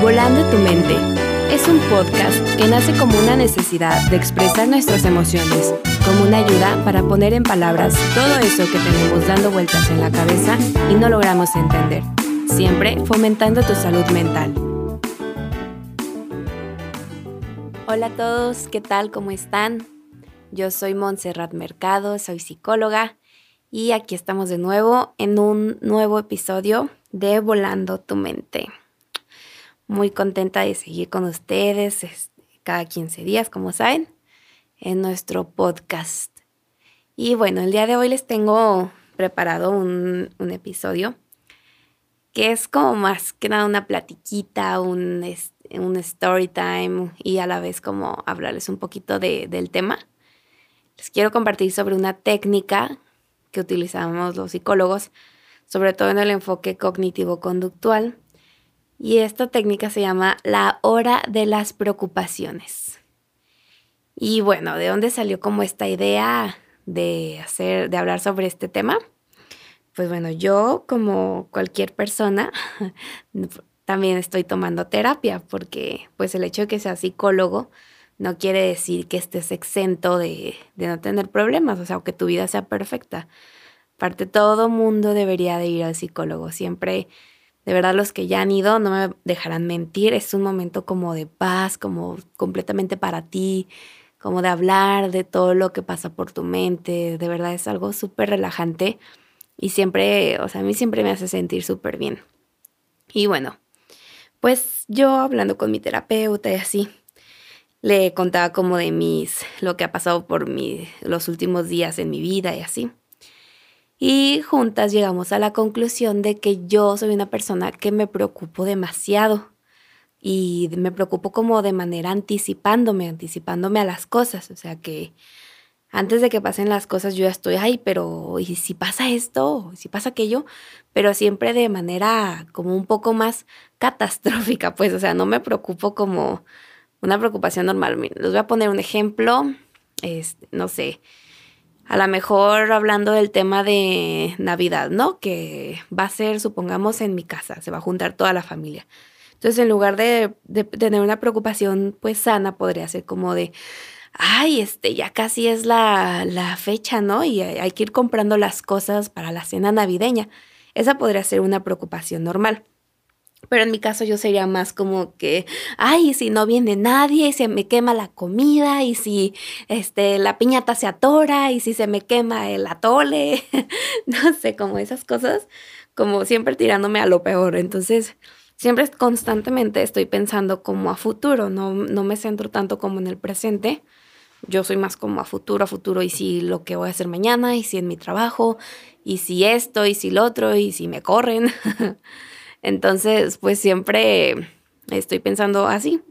Volando tu mente es un podcast que nace como una necesidad de expresar nuestras emociones, como una ayuda para poner en palabras todo eso que tenemos dando vueltas en la cabeza y no logramos entender, siempre fomentando tu salud mental. Hola a todos, ¿qué tal? ¿Cómo están? Yo soy Montserrat Mercado, soy psicóloga y aquí estamos de nuevo en un nuevo episodio de Volando tu mente muy contenta de seguir con ustedes cada 15 días, como saben, en nuestro podcast. Y bueno, el día de hoy les tengo preparado un, episodio que es como más que nada una platiquita, un, un story time y a la vez como hablarles un poquito del tema. Les quiero compartir sobre una técnica que utilizamos los psicólogos, sobre todo en el enfoque cognitivo-conductual, y esta técnica se llama la hora de las preocupaciones. Y bueno, ¿de dónde salió como esta idea de hacer, de hablar sobre este tema? Pues bueno, yo como cualquier persona también estoy tomando terapia porque pues el hecho de que sea psicólogo no quiere decir que estés exento de, no tener problemas, o sea, que tu vida sea perfecta. Aparte, todo mundo debería de ir al psicólogo. Siempre de verdad, los que ya han ido no me dejarán mentir. Es un momento como de paz, como completamente para ti, como de hablar de todo lo que pasa por tu mente. De verdad es algo súper relajante y siempre, o sea, a mí siempre me hace sentir súper bien. Y bueno, pues yo hablando con mi terapeuta y así, le contaba como de mis, lo que ha pasado por mi, los últimos días en mi vida y así. Y juntas llegamos a la conclusión de que yo soy una persona que me preocupo demasiado y me preocupo como de manera anticipándome, anticipándome a las cosas. O sea que antes de que pasen las cosas yo ya estoy, ay, pero ¿y si pasa esto? ¿Y si pasa aquello? Pero siempre de manera como un poco más catastrófica, pues, o sea, no me preocupo como una preocupación normal. les voy a poner un ejemplo, este, no sé, a lo mejor hablando del tema de Navidad, ¿no? Que va a ser, supongamos, en mi casa, se va a juntar toda la familia. Entonces, en lugar de, tener una preocupación, pues sana, podría ser como de, ay, este, ya casi es la, la fecha, ¿no? Y hay que ir comprando las cosas para la cena navideña. Esa podría ser una preocupación normal. Pero en mi caso yo sería más como que, ay, si no viene nadie, y se me quema la comida, y si este, la piñata se atora, y si se me quema el atole, no sé, como esas cosas, como siempre tirándome a lo peor. Entonces, siempre constantemente estoy pensando como a futuro, no, no me centro tanto como en el presente. Yo soy más como a futuro, a futuro, y si lo que voy a hacer mañana, y si en mi trabajo, y si esto, y si lo otro, y si me corren. Entonces, pues siempre estoy pensando así.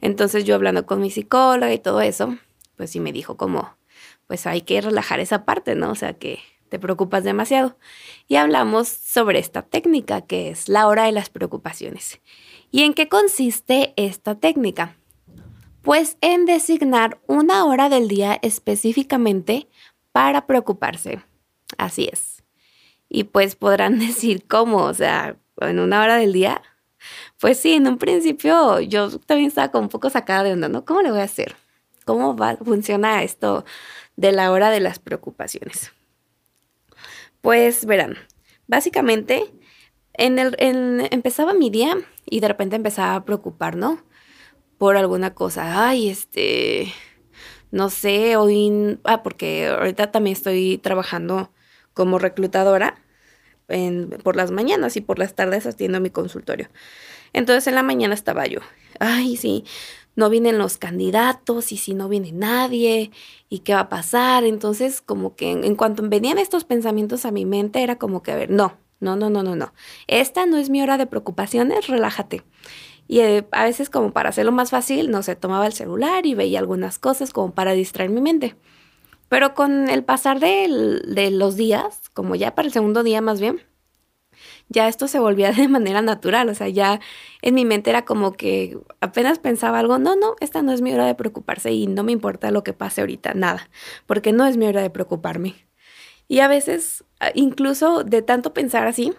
Entonces yo hablando con mi psicóloga y todo eso, pues sí me dijo como, pues hay que relajar esa parte, ¿no? O sea, que te preocupas demasiado. Y hablamos sobre esta técnica que es la hora de las preocupaciones. ¿Y en qué consiste esta técnica? Pues en designar una hora del día específicamente para preocuparse. Así es. Y pues podrán decir cómo, o sea, en una hora del día. Pues sí, en un principio yo también estaba como un poco sacada de onda, ¿no? ¿Cómo le voy a hacer? ¿Cómo va, funciona esto de la hora de las preocupaciones? Pues verán, básicamente en el, empezaba mi día y de repente empezaba a preocupar, ¿no? Por alguna cosa. Ay, este, no sé, hoy, ah, porque ahorita también estoy trabajando como reclutadora por las mañanas y por las tardes atiendo mi consultorio. Entonces en la mañana estaba yo, ay, sí, no vienen los candidatos y si no viene nadie y qué va a pasar. Entonces como que en, cuanto venían estos pensamientos a mi mente era como que, a ver, no, no, no, no, no, no. Esta no es mi hora de preocupaciones, relájate. Y eh, a veces como para hacerlo más fácil, no sé, tomaba el celular y veía algunas cosas como para distraer mi mente. Pero con el pasar de, los días, como ya para el segundo día más bien, ya esto se volvía de manera natural, o sea, ya en mi mente era como que apenas pensaba algo, no, no, esta no es mi hora de preocuparse y no me importa lo que pase ahorita, nada, porque no es mi hora de preocuparme. Y a veces, incluso de tanto pensar así,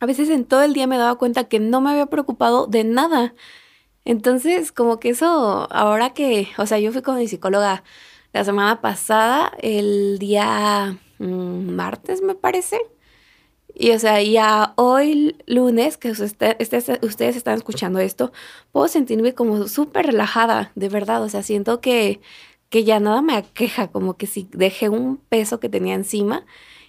a veces en todo el día me daba cuenta que no me había preocupado de nada. Entonces, como que eso, ahora que, o sea, yo fui con mi psicóloga la semana pasada, el día mm, martes me parece. Y o sea, ya hoy lunes, que este, ustedes están escuchando esto, puedo sentirme como súper relajada, de verdad. O sea, siento que, que ya nada me aqueja, como que si dejé un peso que tenía encima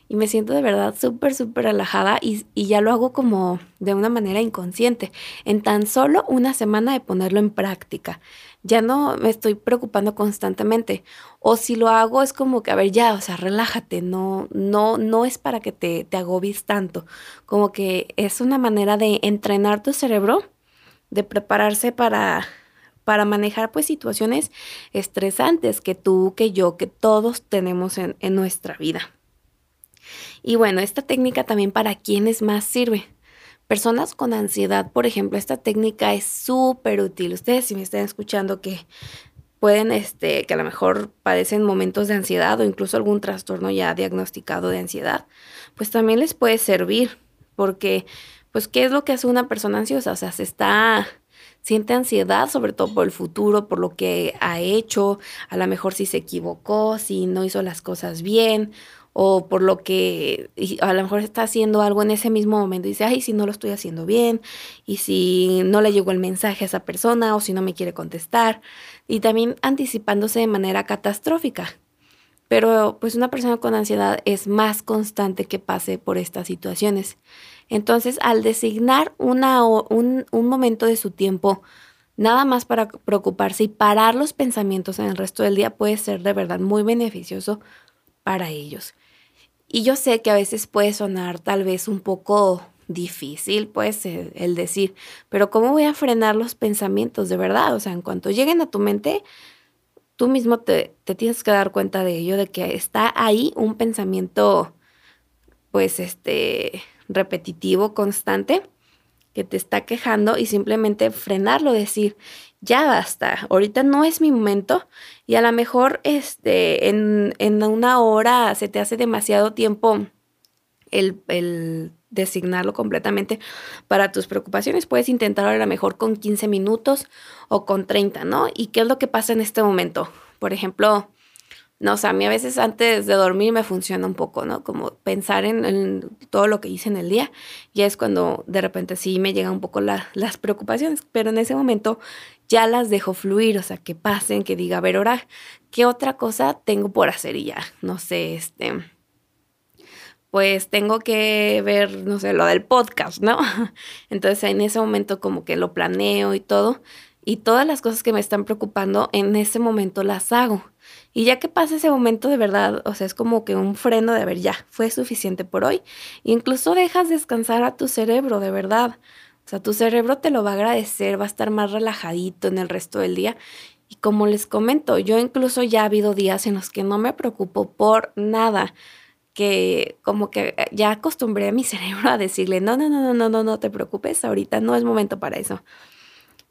y me siento de verdad súper, súper relajada y, y, ya lo hago como de una manera inconsciente, en tan solo una semana de ponerlo en práctica. Ya no me estoy preocupando constantemente. O si lo hago es como que, a ver, ya, o sea, relájate, no, no, no es para que te, te agobies tanto. Como que es una manera de entrenar tu cerebro, de prepararse para, para manejar pues situaciones estresantes que tú, que yo, que todos tenemos en, en nuestra vida. Y bueno, esta técnica también para quienes más sirve. Personas con ansiedad, por ejemplo, esta técnica es súper útil. Ustedes si me están escuchando que pueden, este, que a lo mejor padecen momentos de ansiedad o incluso algún trastorno ya diagnosticado de ansiedad, pues también les puede servir, porque, pues, ¿qué es lo que hace una persona ansiosa? O sea, se está, siente ansiedad, sobre todo por el futuro, por lo que ha hecho, a lo mejor si se equivocó, si no hizo las cosas bien, o por lo que a lo mejor está haciendo algo en ese mismo momento y dice, ay, si no lo estoy haciendo bien, y si no le llegó el mensaje a esa persona, o si no me quiere contestar, y también anticipándose de manera catastrófica. Pero pues una persona con ansiedad es más constante que pase por estas situaciones. Entonces, al designar una, un, un momento de su tiempo, nada más para preocuparse y parar los pensamientos en el resto del día puede ser de verdad muy beneficioso para ellos. Y yo sé que a veces puede sonar tal vez un poco difícil, pues, el, decir, pero ¿cómo voy a frenar los pensamientos de verdad? O sea, en cuanto lleguen a tu mente, tú mismo te, te tienes que dar cuenta de ello, de que está ahí un pensamiento, pues, este, repetitivo, constante, que te está quejando y simplemente frenarlo, decir, ya basta, ahorita no es mi momento y a lo mejor este, en, en una hora se te hace demasiado tiempo el, el, designarlo completamente para tus preocupaciones. Puedes intentar a lo mejor con 15 minutos o con 30, ¿no? ¿Y qué es lo que pasa en este momento? Por ejemplo, no, o sea, a mí a veces antes de dormir me funciona un poco, ¿no? Como pensar en, todo lo que hice en el día. Ya es cuando de repente sí me llegan un poco las preocupaciones, pero en ese momento ya las dejo fluir, o sea, que pasen, que diga, a ver, ahora, ¿qué otra cosa tengo por hacer? Y ya, no sé, este, pues tengo que ver, no sé, lo del podcast, ¿no? Entonces en ese momento como que lo planeo y todo, y todas las cosas que me están preocupando, en ese momento las hago. Y ya que pasa ese momento de verdad, o sea, es como que un freno de, ver, ya, fue suficiente por hoy. incluso dejas descansar a tu cerebro, de verdad. O sea, tu cerebro te lo va a agradecer, va a estar más relajadito en el resto del día. Y como les comento, yo incluso ya ha habido días en los que no me preocupo por nada, que como que ya acostumbré a mi cerebro a decirle, no, no, no, no, no, no, no te preocupes, ahorita no es momento para eso.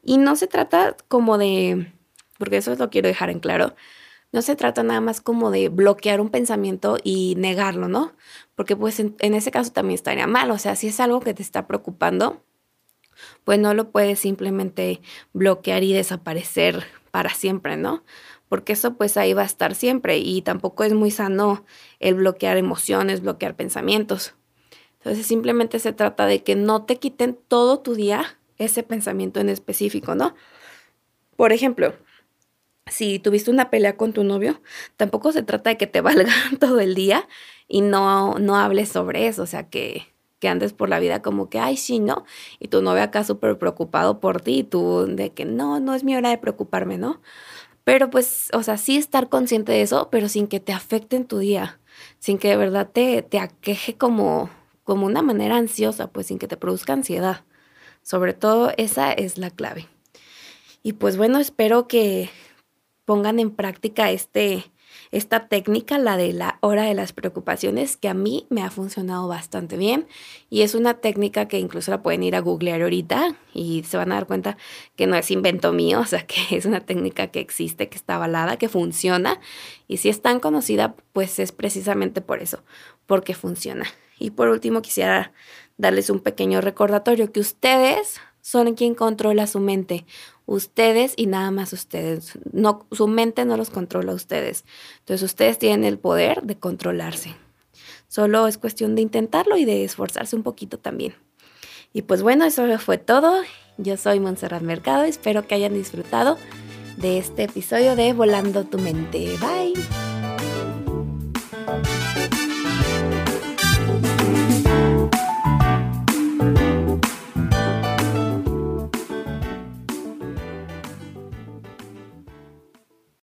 Y no se trata como de, porque eso lo quiero dejar en claro, no se trata nada más como de bloquear un pensamiento y negarlo, ¿no? Porque pues en, en ese caso también estaría mal, o sea, si es algo que te está preocupando, pues no lo puedes simplemente bloquear y desaparecer para siempre, ¿no? Porque eso pues ahí va a estar siempre y tampoco es muy sano el bloquear emociones, bloquear pensamientos. Entonces simplemente se trata de que no te quiten todo tu día ese pensamiento en específico, ¿no? Por ejemplo, si tuviste una pelea con tu novio, tampoco se trata de que te valga todo el día y no, no hables sobre eso, o sea, que, que andes por la vida como que, ay, sí, ¿no? Y tu novio acá súper preocupado por ti y tú de que no, no es mi hora de preocuparme, ¿no? Pero pues, o sea, sí estar consciente de eso, pero sin que te afecte en tu día, sin que de verdad te, te aqueje como, como una manera ansiosa, pues sin que te produzca ansiedad. Sobre todo esa es la clave. Y pues bueno, espero que pongan en práctica este, esta técnica, la de la hora de las preocupaciones, que a mí me ha funcionado bastante bien y es una técnica que incluso la pueden ir a googlear ahorita y se van a dar cuenta que no es invento mío, o sea, que es una técnica que existe, que está avalada, que funciona y si es tan conocida, pues es precisamente por eso, porque funciona. Y por último quisiera darles un pequeño recordatorio que ustedes son quien controla su mente. Ustedes y nada más ustedes. No, su mente no los controla a ustedes. Entonces ustedes tienen el poder de controlarse. Solo es cuestión de intentarlo y de esforzarse un poquito también. Y pues bueno, eso fue todo. Yo soy Montserrat Mercado. Espero que hayan disfrutado de este episodio de Volando tu mente. Bye.